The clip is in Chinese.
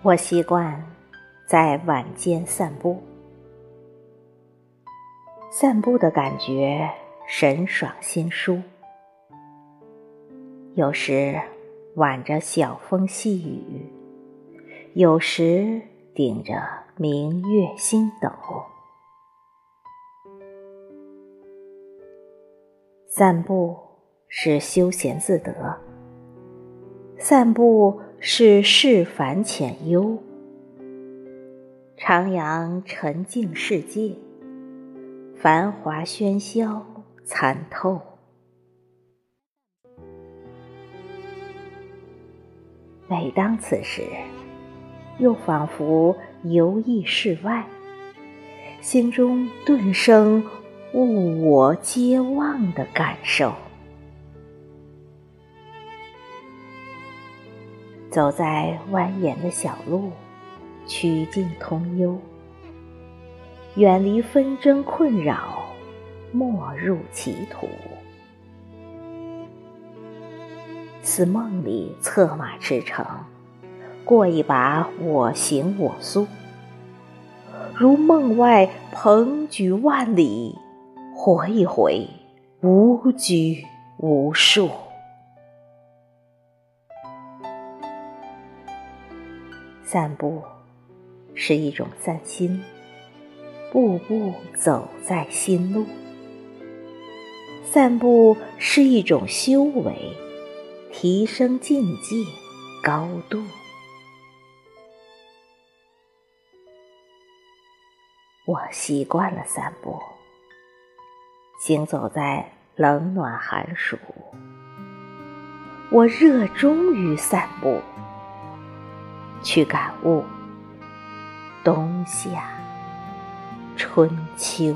我习惯在晚间散步，散步的感觉神爽心舒。有时挽着小风细雨，有时顶着明月星斗。散步是休闲自得，散步。是世凡浅幽，徜徉沉静世界，繁华喧嚣参透。每当此时，又仿佛游弋世外，心中顿生物我皆忘的感受。走在蜿蜒的小路，曲径通幽，远离纷争困扰，没入歧途。似梦里策马驰骋，过一把我行我素；如梦外鹏举万里，活一回无拘无束。散步是一种散心，步步走在心路；散步是一种修为，提升境界高度。我习惯了散步，行走在冷暖寒暑，我热衷于散步。去感悟冬夏春秋。